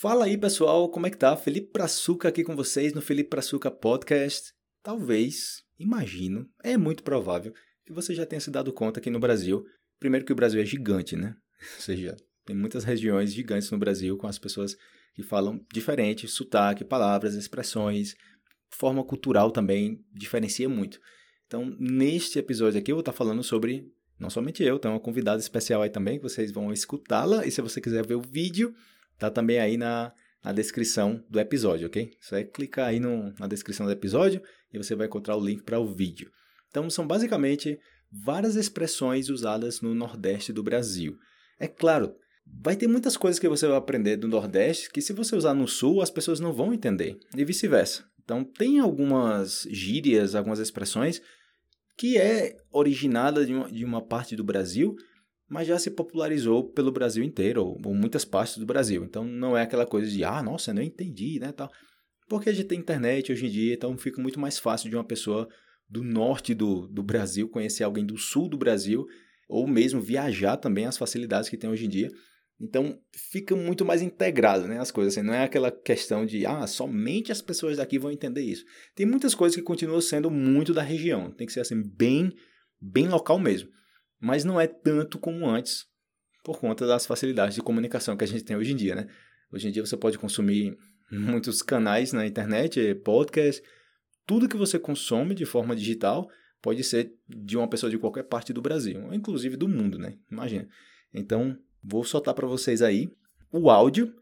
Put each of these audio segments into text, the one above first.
Fala aí, pessoal, como é que tá? Felipe Praçuca aqui com vocês no Felipe Praçuca Podcast. Talvez, imagino, é muito provável que você já tenha se dado conta aqui no Brasil, primeiro que o Brasil é gigante, né? Ou seja, tem muitas regiões gigantes no Brasil com as pessoas que falam diferente, sotaque, palavras, expressões, forma cultural também diferencia muito. Então, neste episódio aqui eu vou estar falando sobre não somente eu, tem uma convidada especial aí também, que vocês vão escutá-la. E se você quiser ver o vídeo, tá também aí na, na descrição do episódio, ok? Só é clicar aí no, na descrição do episódio e você vai encontrar o link para o vídeo. Então, são basicamente várias expressões usadas no Nordeste do Brasil. É claro, vai ter muitas coisas que você vai aprender do Nordeste que, se você usar no Sul, as pessoas não vão entender, e vice-versa. Então, tem algumas gírias, algumas expressões que é originada de uma, de uma parte do Brasil mas já se popularizou pelo Brasil inteiro, ou, ou muitas partes do Brasil. Então não é aquela coisa de, ah, nossa, não entendi, né, tal. Porque a gente tem internet hoje em dia, então fica muito mais fácil de uma pessoa do norte do, do Brasil conhecer alguém do sul do Brasil, ou mesmo viajar também, as facilidades que tem hoje em dia. Então fica muito mais integrado, né, as coisas. Assim, não é aquela questão de, ah, somente as pessoas daqui vão entender isso. Tem muitas coisas que continuam sendo muito da região. Tem que ser assim, bem, bem local mesmo mas não é tanto como antes, por conta das facilidades de comunicação que a gente tem hoje em dia, né? Hoje em dia você pode consumir muitos canais na internet, podcast, tudo que você consome de forma digital pode ser de uma pessoa de qualquer parte do Brasil, inclusive do mundo, né? Imagina. Então, vou soltar para vocês aí o áudio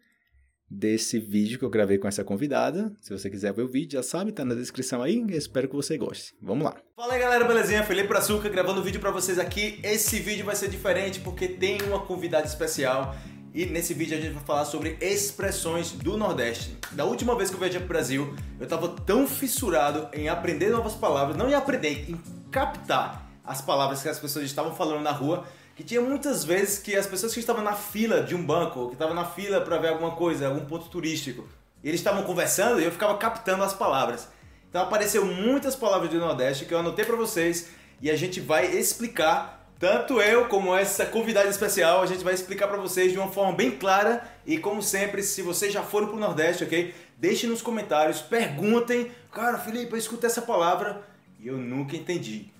desse vídeo que eu gravei com essa convidada. Se você quiser ver o vídeo, já sabe, tá na descrição aí. espero que você goste. Vamos lá. Fala aí, galera, belezinha? Felipe Açúcar gravando vídeo para vocês aqui. Esse vídeo vai ser diferente porque tem uma convidada especial. E nesse vídeo a gente vai falar sobre expressões do Nordeste. Da última vez que eu viajei pro Brasil, eu tava tão fissurado em aprender novas palavras, não em aprender, em captar as palavras que as pessoas estavam falando na rua, que tinha muitas vezes que as pessoas que estavam na fila de um banco, que estavam na fila para ver alguma coisa, algum ponto turístico, eles estavam conversando e eu ficava captando as palavras. Então apareceu muitas palavras do Nordeste que eu anotei para vocês e a gente vai explicar, tanto eu como essa convidada especial, a gente vai explicar para vocês de uma forma bem clara e como sempre, se vocês já foram pro Nordeste, ok? Deixem nos comentários, perguntem, cara, Felipe, eu escutei essa palavra e eu nunca entendi.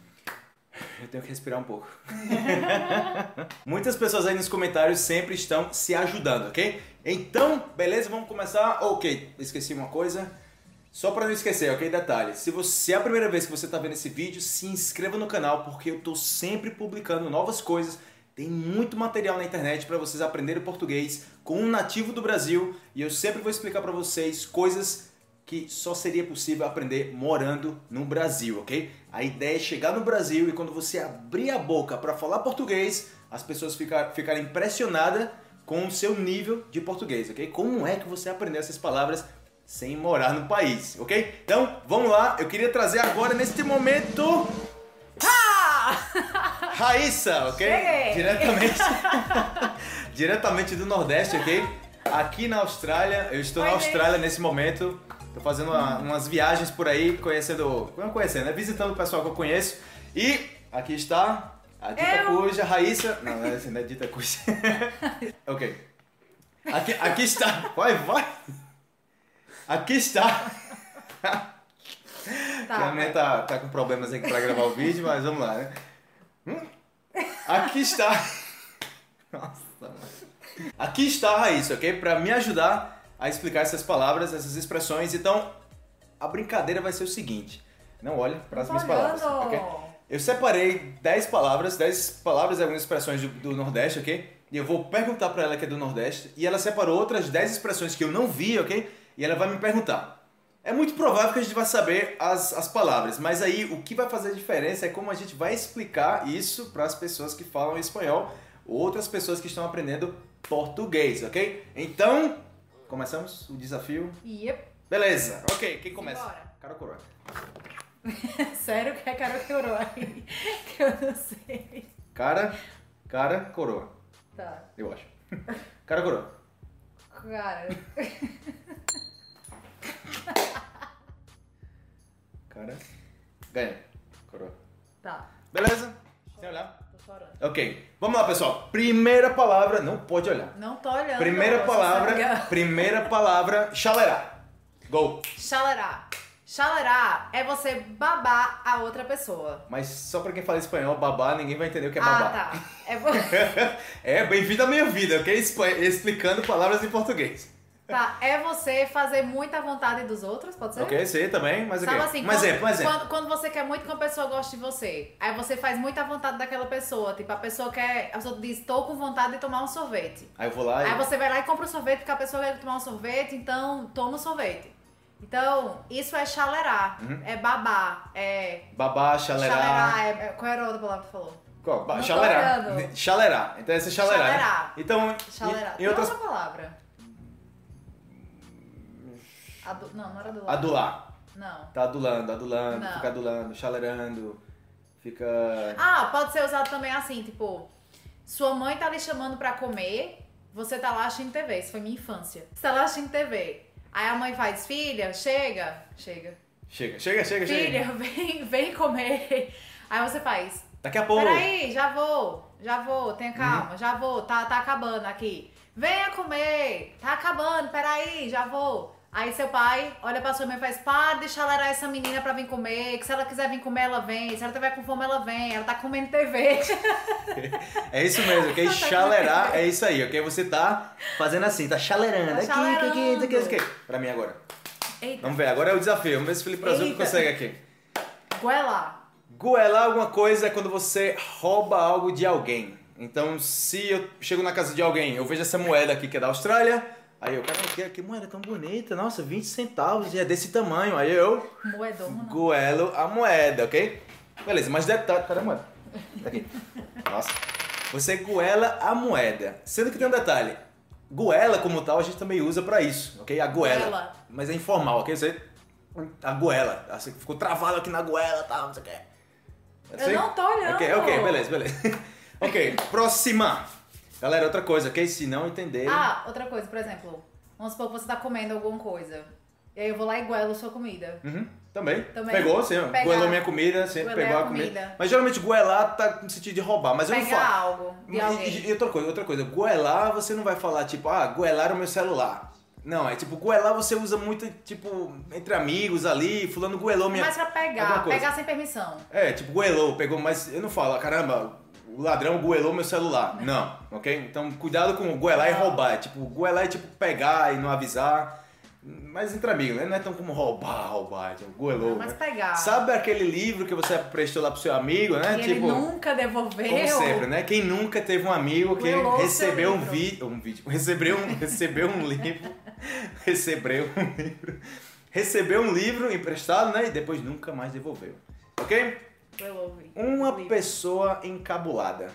Eu tenho que respirar um pouco. Muitas pessoas aí nos comentários sempre estão se ajudando, ok? Então, beleza, vamos começar. Ok, esqueci uma coisa. Só para não esquecer, ok? Detalhe: se você é a primeira vez que você está vendo esse vídeo, se inscreva no canal porque eu estou sempre publicando novas coisas. Tem muito material na internet para vocês aprenderem português com um nativo do Brasil e eu sempre vou explicar para vocês coisas que só seria possível aprender morando no Brasil, ok? A ideia é chegar no Brasil e quando você abrir a boca para falar português, as pessoas ficar, ficarem impressionadas com o seu nível de português, ok? Como é que você aprendeu essas palavras sem morar no país, ok? Então, vamos lá. Eu queria trazer agora, neste momento... Raíssa, ok? Cheguei. Diretamente, diretamente do Nordeste, ok? Aqui na Austrália, eu estou Oi, na Austrália gente. nesse momento. Tô fazendo uma- umas viagens por aí, conhecendo. Não conhecendo, né? Visitando o pessoal que eu conheço. E aqui está a Dita Eu. Cuja, Raíssa. Não, não é assim, não é Dita Cuja. ok. Aqui, aqui está. Vai, vai! Aqui está. Que a minha tá, tá com problemas aqui pra gravar o vídeo, mas vamos lá, né? Hum? Aqui está. Nossa, mano. Aqui está a Raíssa, ok? Pra me ajudar a explicar essas palavras, essas expressões. Então, a brincadeira vai ser o seguinte: não olhe para as minhas palavras, ok? Eu separei 10 palavras, 10 palavras e algumas expressões do, do Nordeste, ok? E eu vou perguntar pra ela que é do Nordeste. E ela separou outras 10 expressões que eu não vi, ok? E ela vai me perguntar. É muito provável que a gente vai saber as, as palavras, mas aí o que vai fazer diferença é como a gente vai explicar isso para as pessoas que falam espanhol, outras pessoas que estão aprendendo português, ok? Então, começamos o desafio. Yep. Beleza, ok, quem começa? Cara coroa? Sério que é orou aí? Que eu não sei. Cara, cara, coroa, Tá. eu acho. Cara coroa? Cara. Cara, ganha, coroa. Tá. Beleza? Sem olhar. Ok, vamos lá, pessoal. Primeira palavra, não pode olhar. Não tô olhando. Primeira você palavra, primeira palavra, chalerá. Go. Chalerá. Chalerá é você babar a outra pessoa. Mas só pra quem fala espanhol, babá, ninguém vai entender o que é ah, babá. tá. É, vo- é, bem-vindo à minha vida, ok? Expl- Explicando palavras em português. Tá. É você fazer muita vontade dos outros, pode ser? Ok, sei também, mas Sabe ok. assim, um quando, um exemplo. Quando, quando você quer muito que uma pessoa goste de você, aí você faz muita vontade daquela pessoa. Tipo, a pessoa quer. A pessoa diz, tô com vontade de tomar um sorvete. Aí eu vou lá e... Aí você vai lá e compra o sorvete porque a pessoa quer tomar um sorvete, então toma o sorvete. Então, isso é chalerar, Uhum. é babar, é. Babá, chalerá. Chalerar, é, é- qual era a outra palavra que falou? Qual? Não tô Chalerá. Chalerá. Então esse é chalerá. né? Chalerá. Então, Chalerar. em, Tem em outras... outra palavra. Adu... Não, não era adular. Adular. Não. Tá adulando, adulando, Não. fica adulando, chalerando, fica... Ah, pode ser usado também assim, tipo, sua mãe tá lhe chamando pra comer, você tá lá assistindo TV, isso foi minha infância. Você tá lá assistindo TV. Aí a mãe faz, filha, chega, chega. Chega, chega, chega, Filha, chega. vem, vem comer. Aí você faz, Daqui a pouco. peraí, já vou, já vou, tenha calma, Uhum. já vou, tá, tá acabando aqui. Venha comer, tá acabando, peraí, já vou. Aí seu pai olha pra sua mãe e faz, para de chalerar essa menina pra vir comer, que se ela quiser vir comer, ela vem, se ela tiver com fome, ela vem, ela tá comendo TV. É isso mesmo, ok? Chalerar é isso aí, ok? Você tá fazendo assim, tá chalerando. Tá aqui, aqui, aqui, aqui, aqui, chalerando. aqui. Pra mim agora. Eita, Vamos ver, agora é o desafio. Vamos ver se o Felipe Brasil consegue aqui. goela. Goelar alguma coisa é quando você rouba algo de alguém. Então, se eu chego na casa de alguém, eu vejo essa moeda aqui que é da Austrália, aí eu, cara, que, que moeda tão bonita, nossa, 20 centavos e é desse tamanho. Aí eu Moedona. goelo a moeda, ok? Beleza, mas detalhe, cadê a moeda? Tá Aqui. Nossa. Você goela a moeda. Sendo que tem um detalhe. Goela, como tal, a gente também usa pra isso, ok? A goela. Goela. Mas é informal, ok? Você... A goela. Você ficou travado aqui na goela e tal, não sei o que. Eu não tô olhando. Ok, ok, beleza, beleza. ok, próxima. Galera, outra coisa, ok? Se não entenderem... Ah, outra coisa, por exemplo, vamos supor que você tá comendo alguma coisa. E aí eu vou lá e goelo sua comida. Uhum, também. Também. Pegou, sim. Pegar. Goelou minha comida, sim, Goelei pegou a comida. comida. Mas geralmente goelar tá no sentido de roubar, mas eu não Pegar falo. algo de E- outra coisa, outra coisa, goelar você não vai falar tipo, ah, goelar o meu celular. Não, é tipo, goelar você usa muito, tipo, entre amigos ali, fulano goelou minha... Mas pra pegar, pegar sem permissão. É, tipo, goelou, pegou, mas eu não falo, "Ah, caramba, o ladrão goelou meu celular. Não, ok? Então, cuidado com goelar e roubar. É, tipo, goelar é tipo pegar e não avisar. Mas entre amigos, né? Não é tão como roubar, roubar, tipo, goelou. Mas né? pegar. Sabe aquele livro que você prestou lá pro seu amigo, né? que tipo, ele nunca devolveu. como sempre, né? Quem nunca teve um amigo que recebeu um vídeo, um vídeo, recebeu um, recebeu um livro, recebeu um livro, recebeu um livro emprestado, né? E depois nunca mais devolveu. Ok? Uma Livro. pessoa encabulada.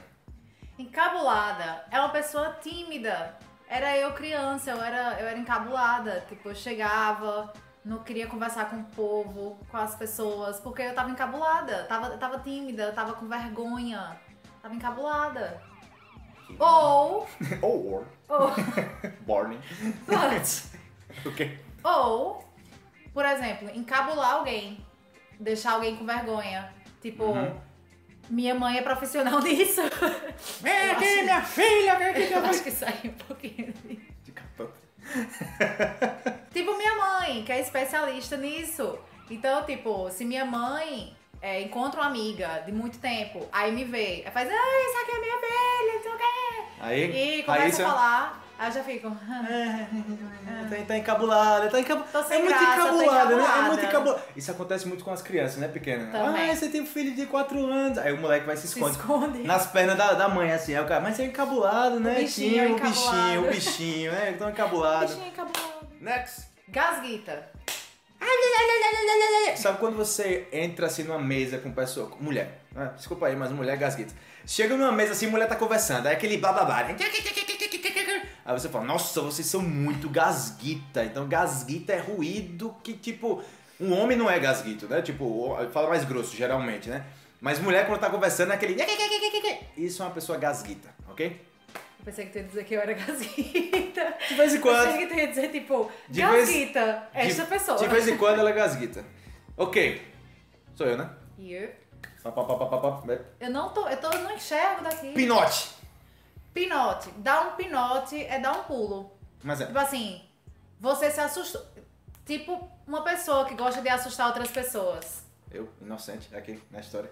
Encabulada é uma pessoa tímida. Era eu criança, eu era, eu era encabulada. Tipo, eu chegava, não queria conversar com o povo, com as pessoas, porque eu tava encabulada. Tava, tava tímida, tava com vergonha. Tava encabulada. Ou. Or Ou. Born. But, Ok. Ou, por exemplo, encabular alguém. Deixar alguém com vergonha. Tipo, Uhum. minha mãe é profissional nisso. Vem aqui, minha filha, vem aqui, Eu acho que saiu um pouquinho. De capão. Tipo, minha mãe, que é especialista nisso. Então, tipo, se minha mãe é, encontra uma amiga de muito tempo, aí me vê, aí faz, ai, essa aqui é minha filha, não sei o quê. Aí, E começa Raíssa, a falar, aí eu já fico. Tá, tá encabulada, tá encabulada. Sem é muito graça, encabulada, né? É muito encabulada. Isso acontece muito com as crianças, né, pequena? Também. Ah, você tem um filho de 4 anos. Aí o moleque vai se Se esconde. esconde. Nas pernas da, da mãe, assim. Aí o cara, mas você é encabulado, né? bichinho Tinha, o encabulado. bichinho, o bichinho, né? Tão encabulado. Bichinho encabulado. Next. Gasguita. Sabe quando você entra assim numa mesa com pessoa, com mulher, né? desculpa aí, mas mulher é gasguita. Chega numa mesa assim, mulher tá conversando, aí aquele blá blá blá. né? Aí você fala, nossa, vocês são muito gasguita. Então gasguita é ruído que, tipo, um homem não é gasguito, né? Tipo, fala mais grosso, geralmente, né? Mas mulher quando tá conversando é aquele. Isso é uma pessoa gasguita, ok? Eu pensei que tu ia dizer que eu era gasguita. De vez em Eu quando. pensei que tu ia dizer, tipo, De vez- gasguita, esta de, pessoa. De vez em quando ela é gasguita. Ok. Sou eu, né? Pá, pá. Eu não tô, eu tô, eu não enxergo daqui. Pinote. Pinote. Dar um pinote é dar um pulo. Mas é. Tipo assim, você se assustou. Tipo, uma pessoa que gosta de assustar outras pessoas. Eu, inocente, aqui na história.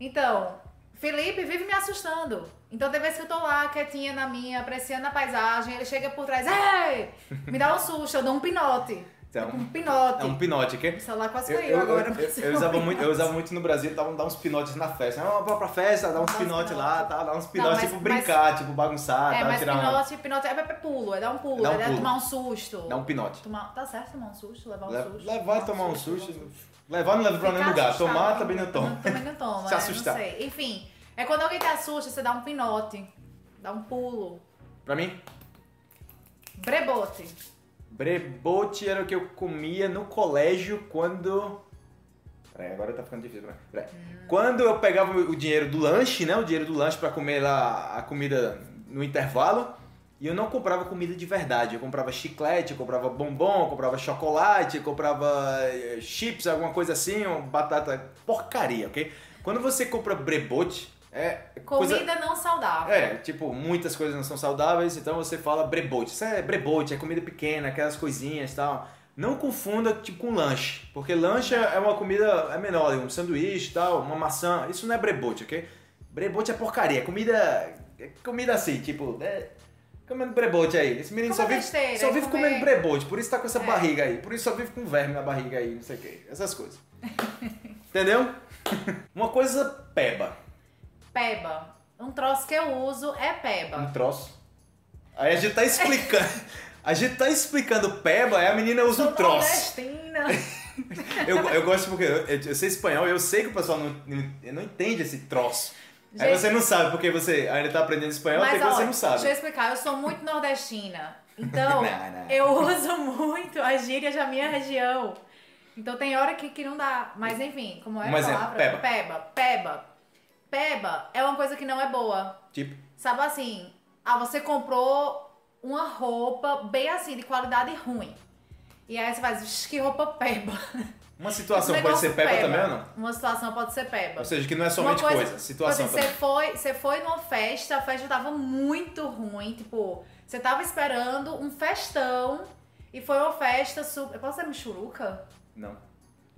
Então, Felipe vive me assustando. Então, tem vezes que eu tô lá, quietinha na minha, apreciando a paisagem, ele chega por trás, ei! Me dá um susto, eu dou um pinote. Então, Um pinote. é um pinote, ok? O celular quase Eu, caiu eu, agora. eu- eu- eu usava muito, eu usava muito no Brasil, dava dar uns pinotes na festa. Ah, vamos pra festa, dar uns Dá uns pinotes lá, pinote. tá? Dar uns pinotes, tipo, mas- brincar, tipo, bagunçar, É, tá? mas tirar uma... pinote, pinote é, é pulo, é dar um pulo, Dá um é pulo. tomar um susto. Dar um pinote. Tomar, tá certo tomar um susto, levar um Le- susto. levar e tomar um susto. Levar não leva pra nenhum lugar. Tomar também não toma. Também não toma, Se é, assustar. Enfim, é quando alguém te assusta, você dá um pinote, dá um pulo. Pra mim, Brebote. Brebote era o que eu comia no colégio quando. Peraí, agora tá ficando difícil. Peraí. Peraí. Quando eu pegava o dinheiro do lanche, né? O dinheiro do lanche pra comer lá a comida no intervalo. E eu não comprava comida de verdade. Eu comprava chiclete, eu comprava bombom, eu comprava chocolate, eu comprava eh, chips, alguma coisa assim, batata. Porcaria, ok? Quando você compra brebote, é coisa. Comida não saudável. É, tipo, muitas coisas não são saudáveis, então você fala brebote. Isso é brebote, é comida pequena, aquelas coisinhas e tal. Não confunda tipo com lanche, porque lanche é uma comida é menor, um sanduíche e tal, uma maçã. Isso não é brebote, ok? Brebote é porcaria, é comida é comida assim, tipo, é, comendo brebote aí. Esse menino Come só vive, besteira, só vive comer- comendo brebote, por isso tá com essa É. barriga aí, por isso só vive com verme na barriga aí, não sei o que, essas coisas. Entendeu? Uma coisa peba. Peba. Um troço que eu uso é peba. Um troço. Aí a gente tá explicando. A gente tá explicando peba, aí a menina usa um Sou troço. nordestina. Eu, eu gosto porque eu, eu sei espanhol, eu sei que o pessoal não, não, entende esse troço. Aí Gente- você não sabe, porque você ainda tá aprendendo espanhol, Mas até que ó, você não sabe. deixa eu explicar, eu sou muito nordestina. Então, Não, não. eu uso muito as gírias da minha região. Então tem hora que, que não dá. Mas enfim, como é Um a palavra? peba. Peba. Peba. Peba é uma coisa que não é boa. Tipo, Sabe assim, ah, você comprou uma roupa bem assim, de qualidade ruim. E aí você faz, "Ixi, que roupa peba. uma situação pode ser peba, também ou não? Uma situação pode ser peba. Ou seja, que não é somente Uma coisa, situação tipo assim. Você foi, você foi numa festa, a festa tava muito ruim, tipo, você tava esperando um festão e foi uma festa super. Eu posso ser michuruca? Não.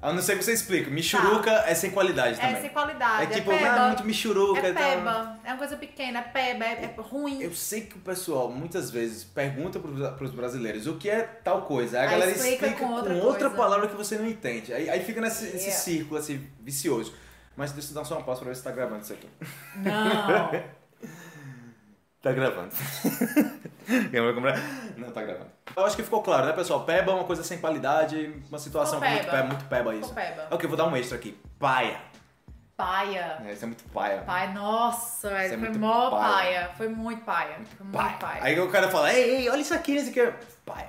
A não ser que você explique. Michuruca é sem qualidade É também. sem qualidade. É tipo, peba. ah, muito michuruca é tal. peba. É uma coisa pequena, é peba, é, é ruim. Eu sei que o pessoal muitas vezes pergunta para os brasileiros o que é tal coisa. Aí a galera explica explica, com com outra outra, coisa. palavra que você não entende. Aí, aí fica nesse esse Yeah. círculo assim, vicioso. Mas deixa eu dar só uma pausa pra ver se tá gravando isso aqui. Não. Tá gravando. Eu vou comprar. Não, tá gravando. Eu acho que ficou claro, né, pessoal? Peba é uma coisa sem qualidade, uma situação muito peba. muito peba isso. Peba. Ok, vou dar um extra aqui. Paia. Paia. É, Isso é muito paia. Pai, nossa, velho. É foi mó paia. paia. Foi muito paia. Foi muito Paia. paia. Aí o cara fala, ei, ei, olha isso aqui, isso aqui. Paia.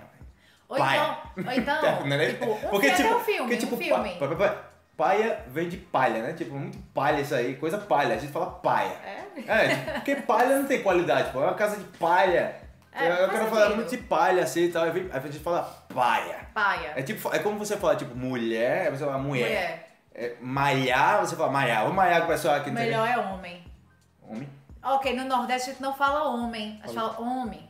Ou paia. então, ou então Não é? tipo, um Porque, filme tipo, é um filme, porque, tipo, um filme. pa- pa- pa- paia vem de palha, né? Tipo, muito palha isso aí, coisa palha. A gente fala paia. É? É, porque palha não tem qualidade, pô. É uma casa de palha. É, eu faz quero falar muito de palha assim e tal. Aí a gente fala paia. Paia. É tipo, é como você fala, tipo, mulher, você fala mulher. Mulher. É, maiar, você fala maiar. Vou maiar com o pessoal aqui. Melhor é homem. Homem. Ok, no Nordeste a gente não fala homem, a gente fala homem.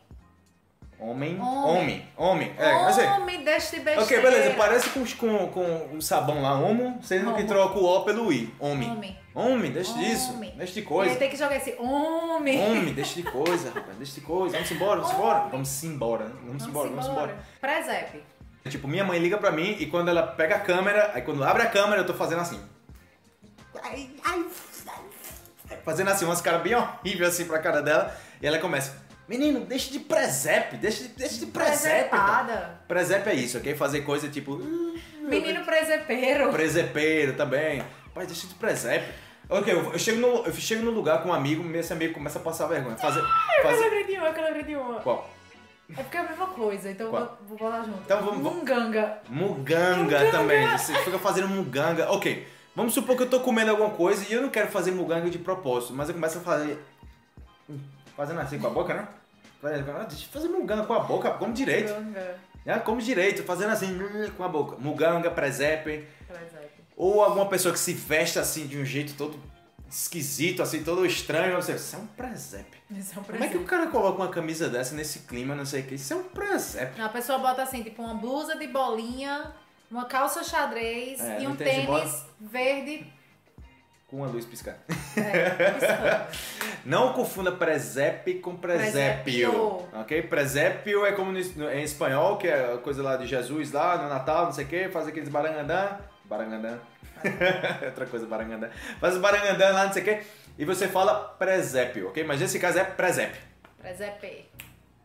Homem. Homem. Homem. Homem. É, mas é. homem, deixa de besteira. Ok, beleza. Parece com, com, com o sabão lá, homo, sendo que Homo. troca o O pelo I. Homem. Homem. Homem, deixa disso. Homem. Deixa de coisa. tem que jogar esse homem. Homem, deixa de coisa, rapaz. Deixa de coisa. Vamos embora, vamos embora. Vamos embora, né? Vamos embora, vamos embora. Presépio. Tipo, minha mãe liga pra mim e quando ela pega a câmera, aí quando abre a câmera eu tô fazendo assim. Ai, ai, ai. Fazendo assim, umas caras bem horríveis assim pra cara dela. E ela começa, menino, deixa de presépio, deixa de, deixa de presépio. pá." Presepada. Presépio é isso, ok? Fazer coisa tipo. Menino presepeiro. Presepeiro também. Pai, deixa de presépio. Ok, eu, eu chego no, eu chego no lugar com um amigo, esse amigo começa a passar vergonha. Fazer. Eu fazer... lembrei de uma, eu lembrei de uma. Qual? É porque é a mesma coisa, então eu Qual? vou, botar junto. Então vamos- Munganga. Muganga, Muganga. também. Você fica fazendo muganga. Ok, vamos supor que eu tô comendo alguma coisa e eu não quero fazer muganga de propósito, mas eu começo a fazer. Hum, Fazendo assim com a boca, né? Fazendo- ah, Deixa eu fazer muganga com a boca, come direito. Munganga. né? Come direito, fazendo assim hum, com a boca. Muganga, presépio. Presépio. Ou alguma pessoa que se veste assim de um jeito todo esquisito, assim, todo estranho, você, isso é um presépio. Isso é um Como é que o cara coloca uma camisa dessa nesse clima, não sei o que? Isso é um presépio. A pessoa bota assim, tipo, uma blusa de bolinha, uma calça xadrez É, e um tênis verde. Com a luz piscando. É, Não confunda presépio com presépio. Presépio. Ok? Presépio é como no- em espanhol, que é a coisa lá de Jesus lá no Natal, não sei o que, faz aqueles barangandã. Barangandã. Outra coisa, barangandã. Faz o barangandã lá, não sei o que. E você fala presépio, ok? Mas nesse caso é presépio. Presépio.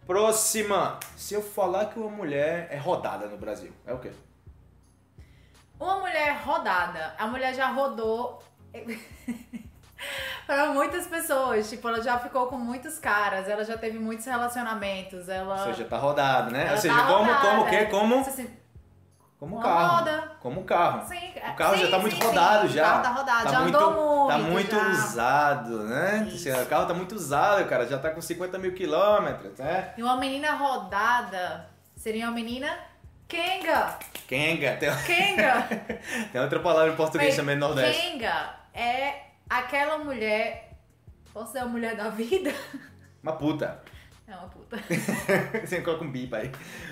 Próxima. Se eu falar que uma mulher é rodada no Brasil, é o quê? Uma mulher rodada. A mulher já rodou para muitas pessoas. Tipo, ela já ficou com muitos caras, ela já teve muitos relacionamentos. Ela. Ou seja, tá rodado, né? ela Ou seja, tá como, rodada. como o quê? Como, Assim, como uma carro. roda. Como carro. Sim, O carro já tá muito rodado já. O carro tá rodado, já muito, andou Tá muito. muito já. usado, né? Isso. O carro tá muito usado, cara. Já tá com 50 mil quilômetros, né? E uma menina rodada seria uma menina Kenga. Kenga. Tem, Kenga. tem outra palavra em português Bem, também no Nordeste. Kenga é aquela mulher. Posso ser a mulher da vida? Uma puta. É uma puta. Você coloca um bip aí.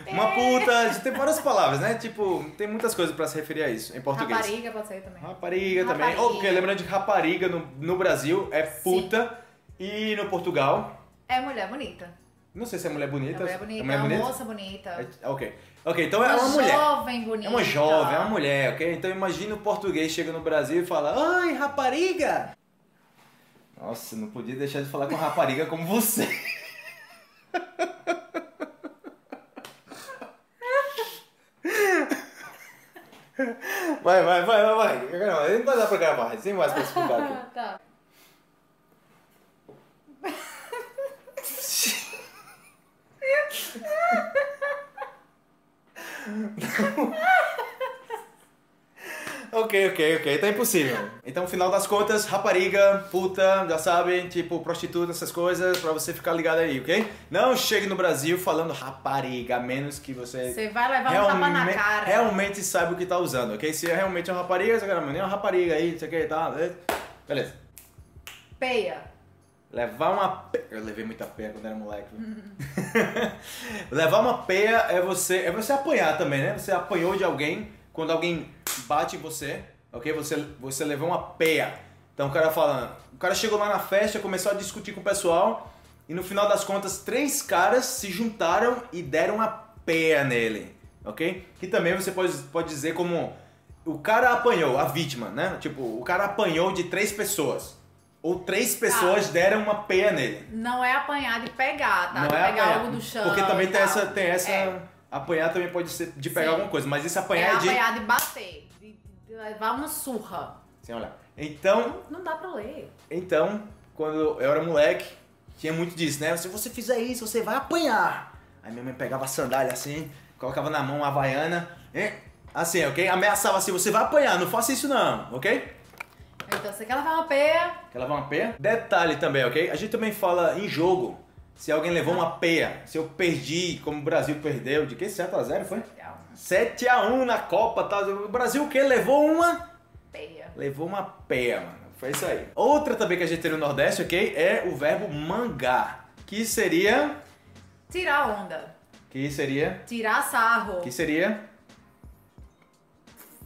Uma puta. Tem várias palavras, né? Tipo, tem muitas coisas pra se referir a isso em português. Rapariga pode ser também. Rapariga também. Ou porque lembrando de rapariga no, no Brasil é puta. E no Portugal, É mulher bonita. não sei se é mulher bonita. É mulher bonita. É mulher É uma bonita? moça bonita. É- ok. Ok, então é uma mulher. jovem bonita. É uma jovem, é uma mulher, ok? Então imagina o português chega no Brasil e fala, ai, rapariga! Nossa, não podia deixar de falar com rapariga como você. Vai, vai, vai, vai, vai. Não vai dar pra gravar, sem mais pra explicar aqui. Tá. Ok, ok, ok. Tá impossível. Então, final das contas, rapariga, puta, já sabem, tipo, prostituta, essas coisas, pra você ficar ligado aí, ok? Não chegue no Brasil falando rapariga, a menos que você, Você vai levar um tapa na cara. realmente saiba o que tá usando, ok? Se é realmente uma rapariga, você cara, nem uma rapariga aí, não sei o que, tá? beleza? Beleza. Peia. Levar uma pe... Eu levei muita peia quando era moleque. Levar uma peia é você é você apanhar também, né? Você apanhou de alguém quando alguém bate em você, ok? Você, você levou uma peia. Então o cara fala, o cara chegou lá na festa, começou a discutir com o pessoal e no final das contas três caras se juntaram e deram uma peia nele, ok? Que também você pode, pode dizer como o cara apanhou, a vítima, né? Tipo, o cara apanhou de três pessoas. Ou três pessoas deram uma peia nele. Não é apanhar de pegar, tá? Não de é pegar apanhar. algo do chão. Porque também tem essa, tem essa. É. Apanhar também pode ser de pegar Sim. alguma coisa, mas esse É apanhar é de. apanhar de bater. De, levar uma surra. Sem olhar. Então, Não, não dá pra ler. então, quando eu era moleque, tinha muito disso, né? Se você fizer isso, você vai apanhar. Aí minha mãe pegava a sandália assim, colocava na mão uma havaiana, hein? assim, ok? Ameaçava assim, você vai apanhar, não faça isso não, ok? Então você quer levar uma peia. Quer levar uma peia? Detalhe também, ok? A gente também fala em jogo. Se alguém levou uma peia, se eu perdi, como o Brasil perdeu, de que? 7x0 foi? 7x1 na Copa, tá? O Brasil o quê? Levou uma? Peia. Levou uma peia, mano. Foi isso aí. Outra também que a gente tem no Nordeste, ok? É o verbo mangar. Que seria. Tirar onda. Que seria. Tirar sarro. Que seria.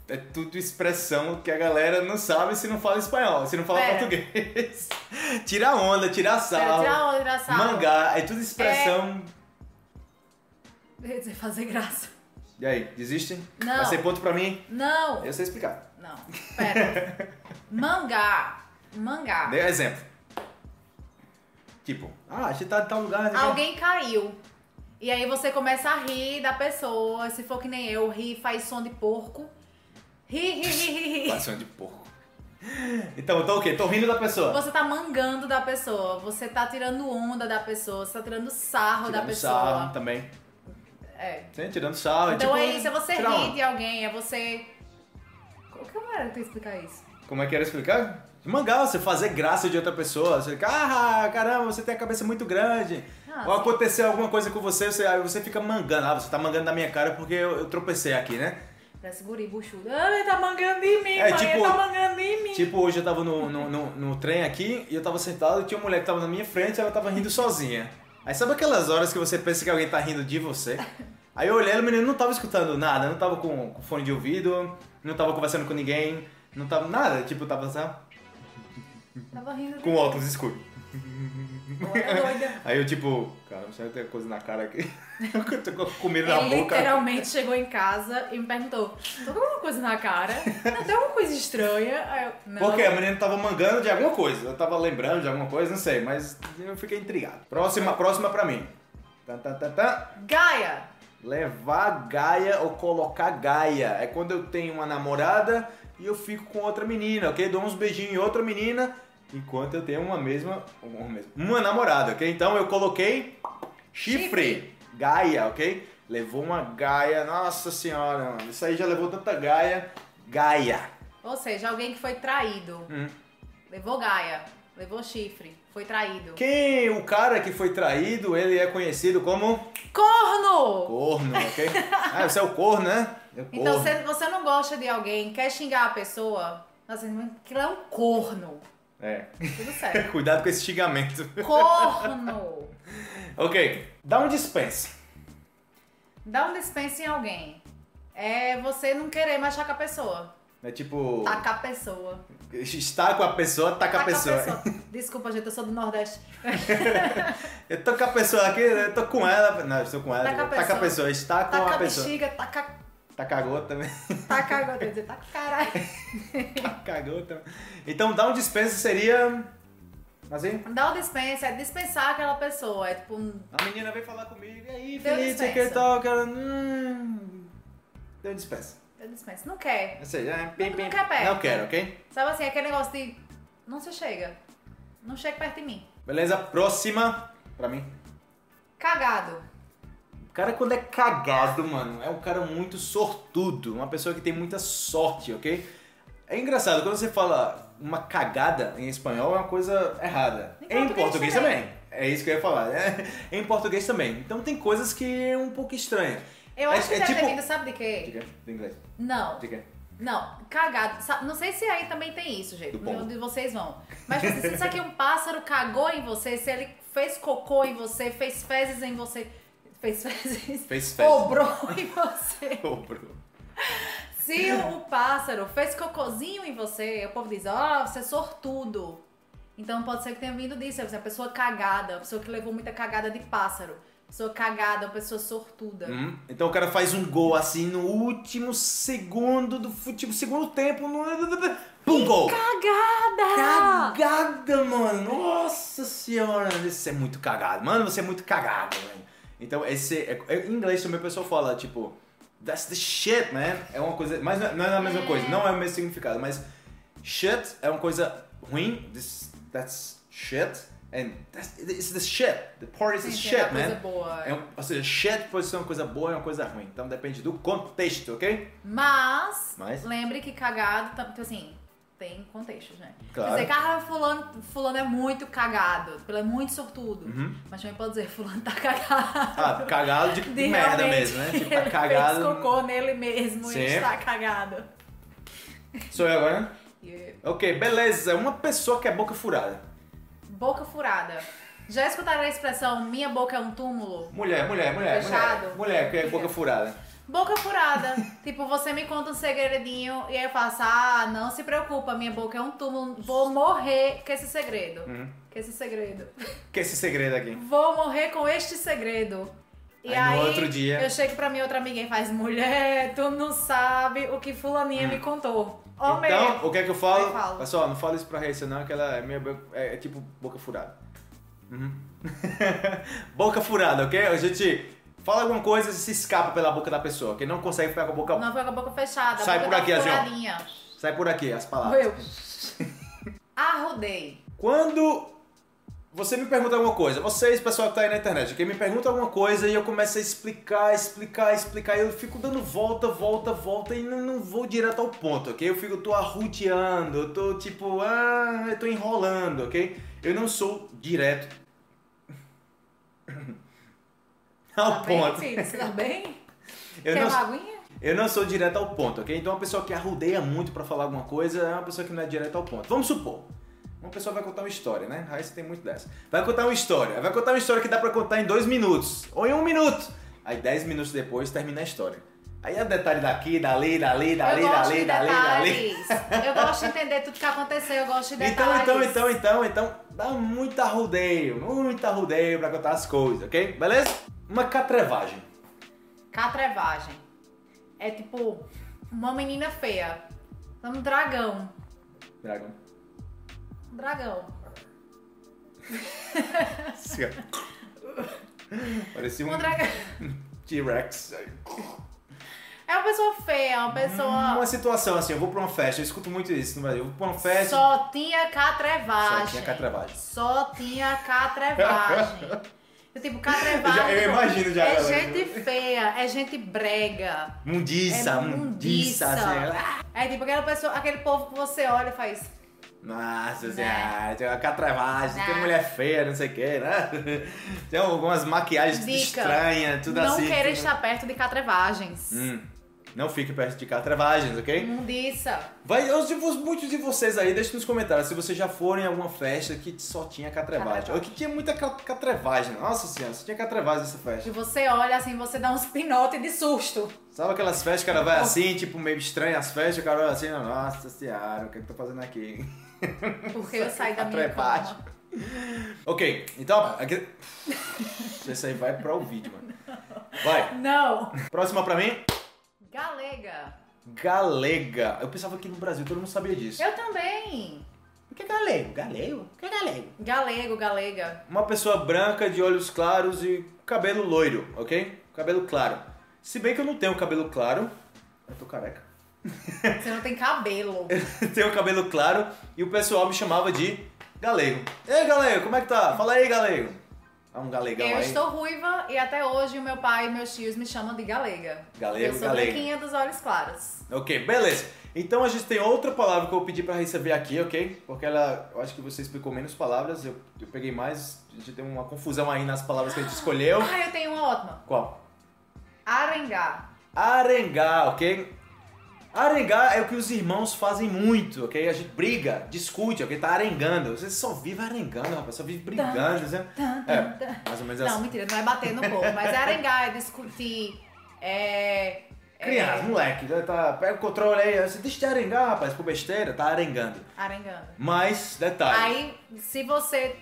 É tudo expressão que a galera não sabe se não fala espanhol, se não fala Pera. português. tirar onda, tirar Pera, sarro. tirar onda, tirar sarro. Mangar, é tudo expressão. Eu ia dizer fazer graça. E aí, desiste? Não. Vai ser ponto pra mim? Não. Eu sei explicar. Não. Pera. Mangá. Mangá. Dê um exemplo. Tipo, ah, a gente tá em tal lugar. né? Alguém caiu. E aí você começa a rir da pessoa. Se for que nem eu, ri faz som de porco. Passando de porco. Então, eu tô o quê? Tô rindo da pessoa. Você tá mangando da pessoa. Você tá tirando onda da pessoa. Você tá tirando sarro da Tirando pessoa. sarro também. É. Sim, tirando sarro. Então tipo, é isso, é você rir de alguém, é você. Como era que eu ia explicar isso? Como é que era explicar? Mangar, você fazer graça de outra pessoa. Você fica, ah, caramba, você tem a cabeça muito grande. Ah, Ou aconteceu alguma coisa com você, você, aí você fica mangando. Ah, você tá mangando na minha cara porque eu, eu tropecei aqui, né? Parece guri buchudo. Ah, ele tá mangando em mim, É, tipo- ele tá mangando em mim. Tipo, hoje eu tava no, no, no, no trem aqui e eu tava sentado e tinha uma mulher que tava na minha frente e ela tava rindo sozinha. Aí sabe aquelas horas que você pensa que alguém tá rindo de você? Aí eu olhei e o menino não tava escutando nada, não tava com, com fone de ouvido, não tava conversando com ninguém, não tava nada, tipo, tava só Tava rindo com óculos escuros. Doida, doida. Aí eu tipo, cara, você tem coisa na cara aqui. Eu tô com comida na Ele boca. literalmente chegou em casa e me perguntou: tô com alguma coisa na cara? Não, tem alguma coisa estranha? Aí eu, não. Porque a menina tava mangando de alguma coisa. Eu tava lembrando de alguma coisa, não sei, mas eu fiquei intrigado. Próxima, próxima pra mim. Tá, tá, tá, tá. Gaia! Levar Gaia ou colocar Gaia. É quando eu tenho uma namorada e eu fico com outra menina, ok? Dou uns beijinhos em outra menina enquanto eu tenho uma mesma. Uma, mesma- uma namorada, ok? Então eu coloquei chifre. Gaia, ok? Levou uma Gaia. Nossa senhora, mano. Isso aí já levou tanta Gaia. Gaia. Ou seja, alguém que foi traído. Hum. Levou Gaia, levou chifre, foi traído. Quem o cara que foi traído, ele é conhecido como Corno! corno, ok? Ah, você é o corno, né? É o Então, corno. você não gosta de alguém, quer xingar a pessoa, assim, aquilo é um corno. É. Tudo certo. Cuidado com esse xingamento. Corno! Ok, dá um dispensa. Dá um dispensa em alguém. É você não querer mais estar com a pessoa. É tipo. Tacar a pessoa. Estar com a pessoa, tá com a Tacar pessoa. Desculpa, gente, eu sou do Nordeste. Eu tô com a pessoa aqui, eu tô com ela. Não, eu estou com ela. Tá com a Tá com a pessoa. pessoa, está com Taca a pessoa. bexiga, taca, Tá com a gota também. taca agora, quer dizer, o caralho. Tá com a gota. Então, dar um dispensa seria. Assim? Dá o dispensa, é dispensar aquela pessoa. É tipo, um- A menina veio falar comigo, e aí, Deu Felipe, que tal, cara? Hum, deu dispensa. eu dispensa. Não quer. Ou seja, é, pim, Não- pim, não quer perto. Não quero, ok? Sabe assim, aquele negócio de. Não se chega. Não chega perto de mim. Beleza, próxima pra mim. Cagado. O cara, quando é cagado, mano, é um cara muito sortudo, uma pessoa que tem muita sorte, ok? É engraçado, quando você fala uma cagada em espanhol é uma coisa errada. Em Em, português também. também. É isso que eu ia falar. né? Em português também. Então tem coisas que é um pouco estranho. Eu É- acho que é deve tipo- vindo, sabe de quê? Diga, do inglês. Não. Diga. Não, cagado. Não sei se aí também tem isso, gente. Onde vocês vão. Mas tipo assim, se isso aqui um pássaro cagou em você, se ele fez cocô em você, fez fezes em você. Fez fezes. Fez fezes. Obrou em você. Bruno. Se o, pássaro fez cocôzinho em você, o povo diz, ó, você é sortudo. Então pode ser que tenha vindo disso. Você é uma pessoa cagada, uma pessoa que levou muita cagada de pássaro. Pessoa cagada, uma pessoa sortuda. Hum, Então o cara faz um gol assim no último segundo do futebol, segundo tempo, no... Pum, gol! Cagada! Cagada, mano! Nossa senhora! Você é muito cagado. Mano, você é muito cagado, velho. Então, esse. É, é- em inglês também o pessoal fala, tipo, that's the shit, man. É uma coisa. Mas não é- não é a mesma É. coisa, não é o mesmo significado, mas shit é uma coisa ruim. This, that's shit. And that's, it's the shit. The part is shit, é uma coisa man. boa. É ou seja, shit pode ser uma coisa boa e uma coisa ruim. Então depende do contexto, ok? Mas, Mas? lembre que cagado, tipo assim, tem contextos, né? Claro. Quer dizer, cara, fulano, fulano é muito cagado, ele é muito sortudo. Uhum. Mas também pode dizer, fulano tá cagado. Ah, cagado de, de merda mesmo, né? Tipo, tá ele cagado. fez cocô nele mesmo Sim. e está cagado. Sou eu agora? E Ok, beleza. Uma pessoa que é boca furada. Boca furada. Já escutaram a expressão minha boca é um túmulo? Mulher, mulher, mulher. Fechado. Mulher, mulher que é boca furada. Boca furada. tipo, você me conta um segredinho e aí eu faço, ah, não se preocupa, minha boca é um túmulo, vou morrer com esse segredo. Uhum. Com esse segredo. Que é esse segredo aqui? Vou morrer com este segredo. E Aí aí, outro dia- eu chego pra minha outra amiga e faz, mulher, tu não sabe o que fulaninha me contou. Ó, Hum. então, o que é que eu falo? Eu falo. Pessoal, não fala isso pra Raíssa não, que ela é, minha, é, é tipo boca furada. Uhum. boca furada, ok? A gente fala alguma coisa e se escapa pela boca da pessoa, que não consegue ficar com a boca... Não foi com a boca fechada, Sai boca por aqui, assim, ó. Sai por aqui as palavras. Eu. Arrudei. Quando você me pergunta alguma coisa, vocês, pessoal que tá aí na internet, ok? Me pergunta alguma coisa e eu começo a explicar, explicar, explicar, eu fico dando volta, volta, volta e não, não vou direto ao ponto, ok? Eu fico, tô arruteando, eu tô tipo, ah, eu tô enrolando, ok? Eu não sou direto ao Tá bem, ponto. filho? Você tá bem? Eu Quer não, uma aguinha? Eu não sou direto ao ponto, ok? Então uma pessoa que arrudeia muito pra falar alguma coisa é uma pessoa que não é direto ao ponto. Vamos supor. Uma pessoa vai contar uma história, né? Aí você tem muito dessa. Vai contar uma história. Vai contar uma história que dá pra contar em dois minutos. Ou em um minuto. Aí dez minutos depois termina a história. Aí é detalhe daqui, dali, dali, dali, eu dali, de dali, dali. detalhes. Eu gosto de entender tudo que aconteceu, eu gosto de Então, detalhes. então, então, então, então, dá muita arrudeio, muita arrudeio pra contar as coisas, ok? Beleza? Uma catrevagem. Catrevagem. É tipo uma menina feia. Um dragão. Dragão. Um dragão. Parecia um Um dragão. T-Rex. É uma pessoa feia, uma pessoa. Uma situação assim, eu vou pra uma festa, eu escuto muito isso no Brasil. Eu vou pra uma festa. Só tinha catrevagem. Só tinha catrevagem. Só tinha catrevagem. Tipo, catrevagem. Eu já- eu imagino já, É galera. gente feia, é gente brega. Mundiça, é mundiça. assim. É tipo aquela pessoa, aquele povo que você olha e faz. Nossa Né? senhora, tem uma catrevagem, tem Né? mulher feia, não sei o que, né? Tem algumas maquiagens Dica. estranhas, tudo não assim. queira tudo- estar perto de catrevagens. Hum, não fique perto de catrevagens, ok? Imundiça. Vai, os, os- muitos de vocês aí, deixem nos comentários se vocês já foram em alguma festa que só tinha catrevagem. Ou que tinha muita ca- catrevagem. Nossa senhora, só tinha catrevagem nessa E festa. você olha assim, você dá uns pinotes de susto. Sabe aquelas festas que o cara vai assim, tipo, meio estranho as festas, o cara vai assim, nossa senhora, o que eu tô fazendo aqui? Porque eu saí da minha cama. Ok, então, aqui... Esse aí vai para o vídeo, mano. Vai, Não. próxima pra mim, Galega. galega. Eu pensava que no Brasil todo mundo sabia disso. Eu também. O que é galego? Galego? O que é galego? Galego, galega. Uma pessoa branca, de olhos claros e cabelo loiro, ok? Cabelo claro. Se bem que eu não tenho cabelo claro, eu tô careca. Você não tem cabelo. Eu tenho cabelo claro e o pessoal me chamava de galego. Ei, galego, como é que tá? Fala aí, galego. Um galegão Eu aí. estou ruiva e até hoje o meu pai e meus tios me chamam de galega. Galego, eu sou galega. branquinha dos olhos claros. Ok, beleza. Então a gente tem outra palavra que eu pedi pra receber aqui, ok? Porque ela, eu acho que você explicou menos palavras, eu, eu peguei mais, a gente tem uma confusão aí nas palavras que a gente escolheu. Ah, eu tenho uma ótima. Qual? Arengá. Arengar, ok? Arengar é o que os irmãos fazem muito, ok? A gente briga, discute, ok? Tá arengando. Você só vive arengando, rapaz, só vive brigando, né? É, tan. mais ou menos Não, assim. mentira, não é bater no povo, mas é arengar, é discutir, é... Criança, moleque, né? tá, pega o controle aí, você deixa de arengar, rapaz, por besteira, tá arengando. Arengando. Mas, detalhe. Aí, se você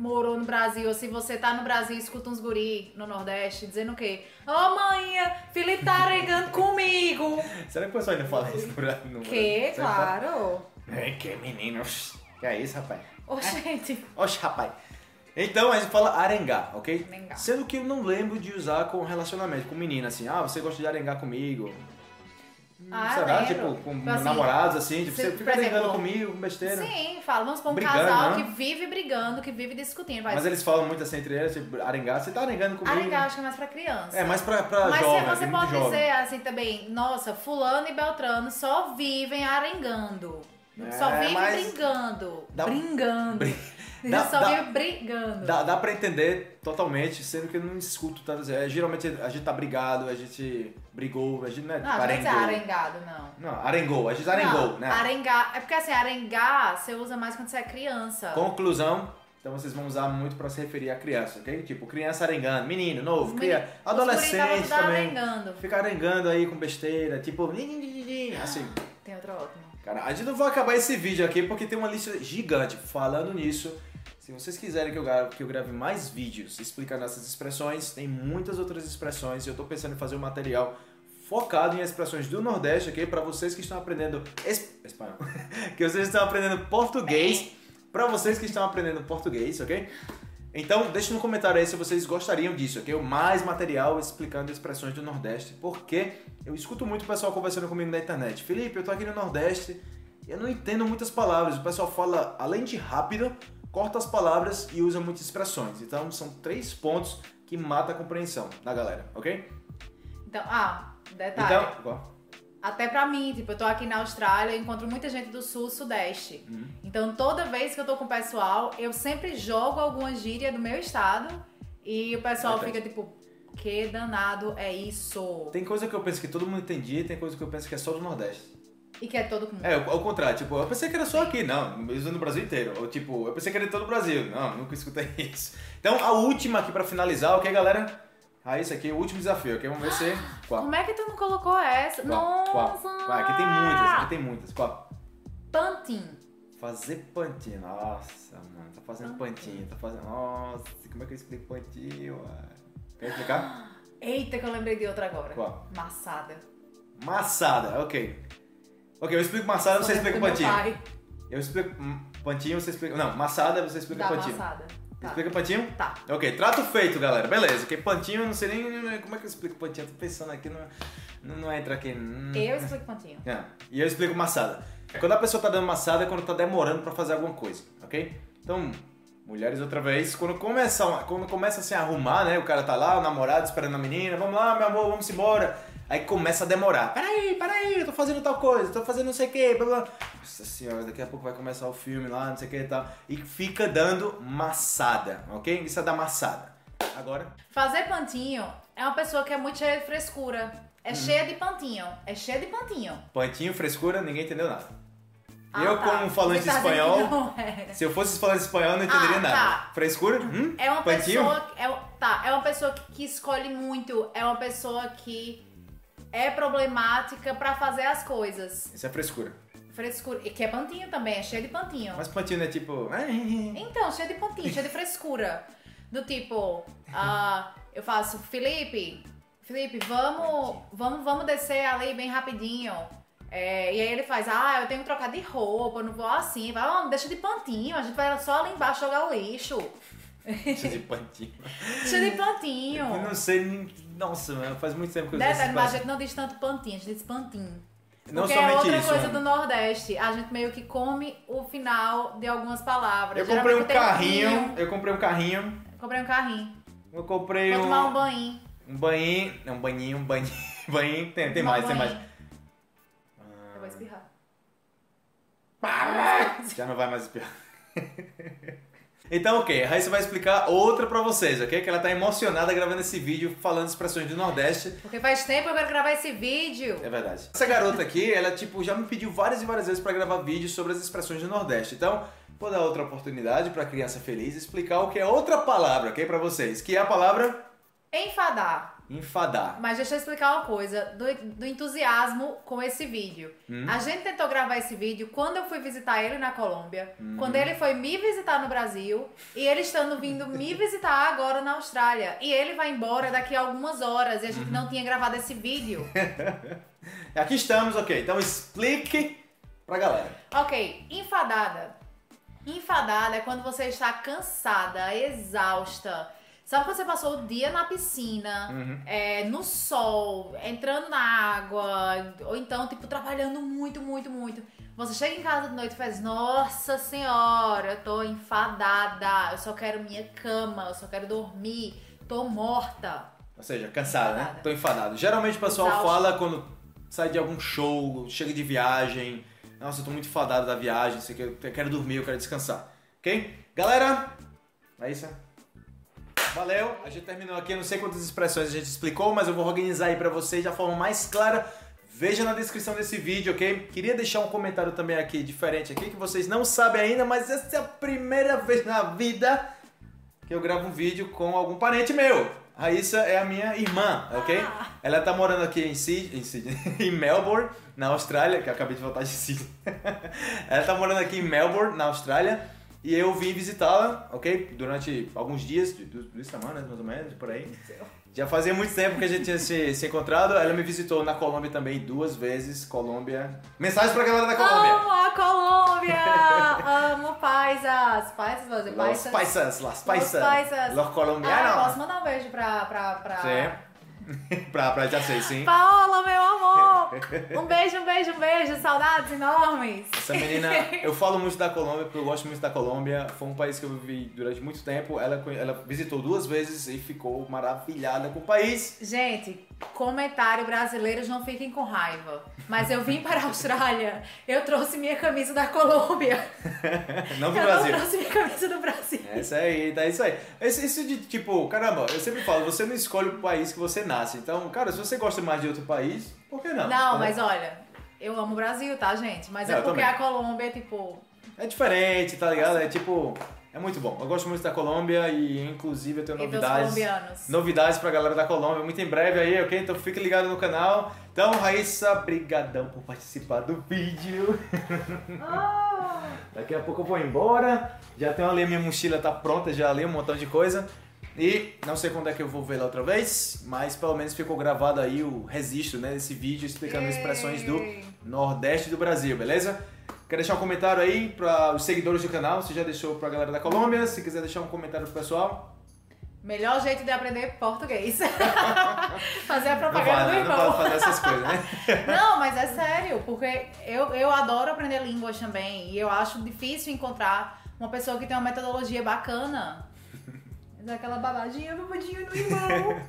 morou no Brasil, ou se você tá no Brasil e escuta uns guri no Nordeste dizendo o quê? Ô mãe, Felipe tá arengando comigo. Será que o pessoal ainda fala isso no Brasil? no Que, fala? claro. É que menino. Que é isso, rapaz? Ô, gente. Oxe, rapaz. Então a gente fala arengar, ok? Arengar. Sendo que eu não lembro de usar com relacionamento, com menina, assim, ah, você gosta de arengar comigo? Ah, Será? Tipo, com Tipo assim, namorados, assim, tipo, você fica arengando exemplo, comigo, com besteira. Sim, fala, vamos pra um Brigando, casal né? que vive brigando, que vive discutindo. Vai Mas eles falam muito assim entre eles, tipo, arengar, você tá arengando comigo? Arengar acho que é mais pra criança. É, mais pra, pra Mas jovem, você assim, muito pode jovem. dizer assim também, nossa, fulano e Beltrano só vivem arengando. Só É, vive mas- brigando. Dá- Brigando. Bri- Dá- só dá- vive brigando. Dá, dá pra entender totalmente, sendo que eu não escuto tanto. É, geralmente a gente tá brigado, a gente brigou, a gente não é Não, não arengou. arengado, não. Não, arengou, a gente arengou, não, né? Arengar. É porque assim, arengar você usa mais quando você é criança. Conclusão, então vocês vão usar muito pra se referir a criança, ok? Tipo, criança arengando, menino, novo, Os cria, meni- os guri adolescente também. arengando. Fica arengando aí com besteira, tipo, assim. Tem outro ótimo. Cara, a gente não vai acabar esse vídeo aqui porque tem uma lista gigante. Falando nisso, se vocês quiserem que eu grave, que eu grave mais vídeos explicando essas expressões, tem muitas outras expressões. Eu tô pensando em fazer um material focado em expressões do Nordeste, ok? Para vocês que estão aprendendo es- espanhol, que vocês estão aprendendo português, para vocês que estão aprendendo português, ok? Então, deixe no comentário aí se vocês gostariam disso, ok? Mais material explicando expressões do Nordeste, porque eu escuto muito o pessoal conversando comigo na internet. Felipe, eu tô aqui no Nordeste e eu não entendo muitas palavras. O pessoal fala, além de rápido, corta as palavras e usa muitas expressões. Então, são três pontos que matam a compreensão da galera, ok? Então, ah, detalhe. Então. Até pra mim, tipo, eu tô aqui na Austrália, eu encontro muita gente do sul, sudeste. Uhum. Então, toda vez que eu tô com o pessoal, eu sempre jogo alguma gíria do meu estado e o pessoal Entendi. fica tipo, Que danado é isso? Tem coisa que eu penso que todo mundo entendia e tem coisa que eu penso que é só do Nordeste. E que é todo mundo. É, ao contrário, tipo, eu pensei que era só aqui, não, isso no Brasil inteiro. Ou tipo, eu pensei que era em todo o Brasil. Não, nunca escutei isso. Então, a última aqui pra finalizar, ok, galera? Ah, isso aqui é o último desafio, ok? Vamos ver se. Qual? Como é que tu não colocou essa? Qual? Nossa! Qual? Vai, aqui tem muitas, aqui tem muitas. Qual? Pantin. Fazer pantinho. Nossa, mano, tá fazendo pantinho, tá fazendo. Nossa, como é que eu explico pantinho? mano? Quer explicar? Eita, que eu lembrei de outra agora. Qual? Massada. Massada, ok. Ok, eu explico massada, você explica meu pantinho. Eu explico hum, pantinho, você explica. Não, massada, você explica Da pantinho. massada. Tá. Explica pantinho? Tá. Ok, trato feito, galera. Beleza. Que pantinho, eu não sei nem como é que eu explico pantinho. Eu tô pensando aqui, não, não, não entra aqui. Hum. Eu explico pantinho. É, E eu explico massada. Quando a pessoa tá dando massada é quando tá demorando pra fazer alguma coisa, ok? Então, mulheres outra vez, quando começa, quando começa a se arrumar, né? O cara tá lá, o namorado esperando a menina, vamos lá, meu amor, vamos embora. Aí começa a demorar. Peraí, peraí, eu tô fazendo tal coisa, tô fazendo não sei o que, blá blá. Nossa senhora, daqui a pouco vai começar o filme lá, não sei o que e tal. E fica dando massada, ok? Isso é da massada. Agora, Fazer pantinho é uma pessoa que é muito cheia de frescura. Hum. É cheia de pantinho. É cheia de pantinho. pantinho, frescura, ninguém entendeu nada. Ah, eu, tá. como falante tá espanhol, era. se eu fosse falante espanhol, não entenderia Ah, nada. tá. Frescura? Hum? É uma pantinho? pessoa. É, tá, é uma pessoa que, que escolhe muito. É uma pessoa que é problemática pra fazer as coisas. Isso é frescura. Frescura. E que é pantinho também, é cheio de pantinho. Mas pantinho não é tipo. Então, cheio de pontinho, cheio de frescura. Do tipo, ah, eu faço, Felipe, Felipe, vamos, vamos, vamos descer ali bem rapidinho. É, e aí ele faz, ah, eu tenho que trocar de roupa, eu não vou assim. Vai, "Ah, deixa de pantinho, a gente vai só ali embaixo jogar o lixo. Isso de pantinho. Cheio de pantinho. Eu não sei. Nossa, mano, faz muito tempo que eu esse mas a gente não diz tanto pantinho, a gente diz pantinho. Não Porque é outra isso. coisa mano. do Nordeste. A gente meio que come o final de algumas palavras. Eu comprei um Geralmente carrinho. Eu comprei um carrinho. Comprei um carrinho. Eu comprei Vou um. tomar um banho. Um banhinho. Não, um banhinho, um banhinho. banhinho. Tem, tem mais, um tem mais. banho. Eu vou espirrar. Já não vai mais espirrar. Então, ok, a Raíssa vai explicar outra pra vocês, ok? Que ela tá emocionada gravando esse vídeo falando expressões do Nordeste. Porque faz tempo que eu quero gravar esse vídeo. É verdade. Essa garota aqui, ela tipo já me pediu várias e várias vezes pra gravar vídeos sobre as expressões do Nordeste. Então, vou dar outra oportunidade pra criança feliz explicar o que é outra palavra, ok, pra vocês, que é a palavra Enfadar. Enfadar. Mas deixa eu explicar uma coisa do, do entusiasmo com esse vídeo. Hum? A gente tentou gravar esse vídeo quando eu fui visitar ele na Colômbia, Hum. quando ele foi me visitar no Brasil e ele estando vindo me visitar agora na Austrália. E ele vai embora daqui a algumas horas e a gente não tinha gravado esse vídeo. Aqui estamos, ok. Então explique pra galera. Ok, enfadada. Enfadada é quando você está cansada, exausta. Sabe quando você passou o dia na piscina, Uhum. é, no sol, entrando na água, ou então, tipo, trabalhando muito, muito, muito. Você chega em casa de noite e faz, nossa senhora, eu tô enfadada, eu só quero minha cama, eu só quero dormir, tô morta. Ou seja, cansado, né? Tô enfadado. Geralmente o pessoal Exausto. fala quando sai de algum show, chega de viagem. Nossa, eu tô muito enfadado da viagem, sei que eu eu quero dormir, eu quero descansar. Ok? Galera, é isso. Valeu, a gente terminou aqui, não sei quantas expressões a gente explicou, mas eu vou organizar aí pra vocês da forma mais clara. Veja na descrição desse vídeo, ok? Queria deixar um comentário também aqui, diferente aqui, que vocês não sabem ainda, mas essa é a primeira vez na vida que eu gravo um vídeo com algum parente meu. Raíssa é a minha irmã, ok? Ah. Ela tá morando aqui em Sydney, em, Sydney, em Melbourne, na Austrália, que eu acabei de voltar de Sydney. Ela tá morando aqui em Melbourne, na Austrália, e eu vim visitá-la, ok? Durante alguns dias, duas semanas mais ou menos, por aí. Já fazia muito tempo que a gente tinha se, se encontrado. Ela me visitou na Colômbia também duas vezes. Colômbia. Mensagem pra galera da Colômbia. Amo a Colômbia! Amo paisas! Paisas, vou dizer Los paisas. paisas, las paisas. Los paisas. Los Ah, colombianos. posso mandar um beijo pra... pra, pra... Sim. pra, pra já sei, sim. Paola, meu amor! Um beijo, um beijo, um beijo. Saudades enormes. Essa menina, eu falo muito da Colômbia porque eu gosto muito da Colômbia. Foi um país que eu vivi durante muito tempo. Ela, ela visitou duas vezes e ficou maravilhada com o país. Gente, comentário brasileiros não fiquem com raiva. Mas eu vim para a Austrália, eu trouxe minha camisa da Colômbia. Não do eu Brasil. não trouxe minha camisa do Brasil. É isso aí, tá isso aí. Esse- Isso de tipo, caramba, eu sempre falo, você não escolhe o país que você nasce. Então, cara, se você gosta mais de outro país, por que não? Não, Tá mas olha, eu amo o Brasil, tá, gente? Mas Não, é eu porque a Colômbia, tipo. É diferente, tá ligado? É tipo, é muito bom. Eu gosto muito da Colômbia e inclusive eu tenho E novidades. colombianos. Novidades pra galera da Colômbia, muito em breve aí, ok? Então fica ligado no canal. Então, Raíssa, brigadão por participar do vídeo. Ah! Daqui a pouco eu vou embora. Já tenho ali a minha mochila tá pronta, já ali um montão de coisa. E não sei quando é que eu vou ver lá outra vez, mas pelo menos ficou gravado aí o registro, né, desse vídeo explicando as expressões do. Nordeste do Brasil, beleza? Quer deixar um comentário aí para os seguidores do canal? Você já deixou pra galera da Colômbia? Se quiser deixar um comentário pro pessoal, Melhor jeito de aprender português. Fazer a não propaganda do não irmão. vale fazer essas coisas, né? Não, mas é sério, porque eu, eu adoro aprender línguas também. E eu acho difícil encontrar uma pessoa que tem uma metodologia bacana. Daquela babadinha, babadinha no irmão.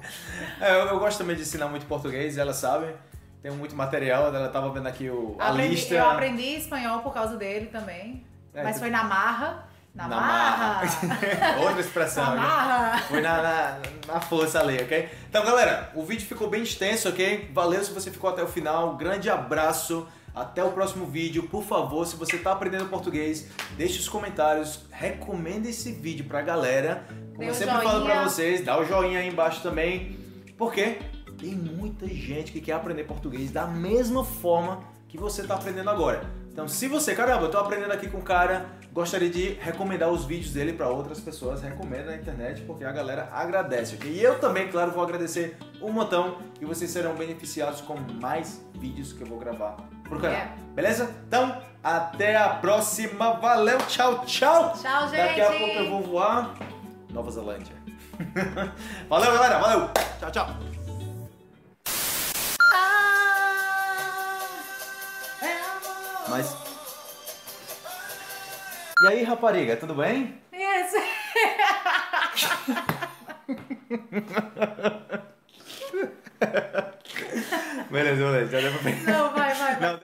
É, eu, eu gosto também de ensinar muito português, ela sabe. Tem muito material, ela tava vendo aqui o, a Aprendi- lista. Eu aprendi espanhol por causa dele também. É, mas tu- foi na marra. Na, Na marra. Outra expressão, Na né? marra. Foi na, na, na força ali, ok? Então, galera, o vídeo ficou bem extenso, ok? Valeu se você ficou até o final. Grande abraço. Até o próximo vídeo. Por favor, se você está aprendendo português, deixe os comentários. Recomenda esse vídeo pra galera. Como Dê eu sempre falo pra joinha. vocês, dá o joinha aí embaixo também. Porque tem muita gente que quer aprender português da mesma forma que você está aprendendo agora. Então, se você, caramba, eu tô aprendendo aqui com o cara, gostaria de recomendar os vídeos dele para outras pessoas, recomenda na internet, porque a galera agradece, ok? E eu também, claro, vou agradecer um montão e vocês serão beneficiados com mais vídeos que eu vou gravar pro canal. É. Beleza? Então, até a próxima. Valeu, tchau, tchau! Tchau, gente. Daqui a pouco eu vou voar Nova Zelândia. valeu, galera, valeu! Tchau, tchau! Mas. E aí, rapariga, tudo bem? Yes. Beleza, beleza, já deu pra ver. Não, vai, vai, vai. Não.